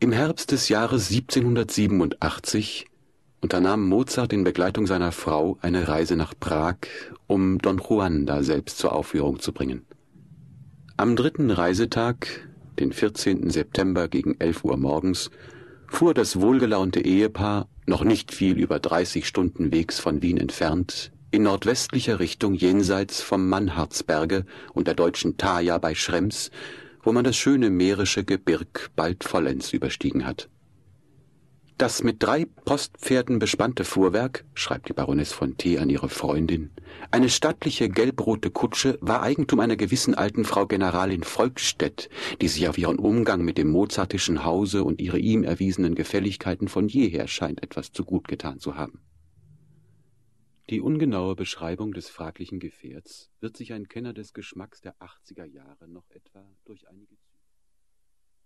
Im Herbst des Jahres 1787 unternahm Mozart in Begleitung seiner Frau eine Reise nach Prag, um Don Juan da selbst zur Aufführung zu bringen. Am dritten Reisetag, den 14. September gegen 11 Uhr morgens, fuhr das wohlgelaunte Ehepaar, noch nicht viel über 30 Stunden Wegs von Wien entfernt, in nordwestlicher Richtung jenseits vom Mannhardsberge und der deutschen Thaya bei Schrems wo man das schöne mährische Gebirg bald vollends überstiegen hat. Das mit drei Postpferden bespannte Fuhrwerk, schreibt die Baroness von T. an ihre Freundin, eine stattliche gelbrote Kutsche, war Eigentum einer gewissen alten Frau Generalin Volkstedt, die sich auf ihren Umgang mit dem mozartischen Hause und ihre ihm erwiesenen Gefälligkeiten von jeher scheint etwas zu gut getan zu haben. Die ungenaue Beschreibung des fraglichen Gefährts wird sich ein Kenner des Geschmacks der 80er Jahre noch etwa durch einige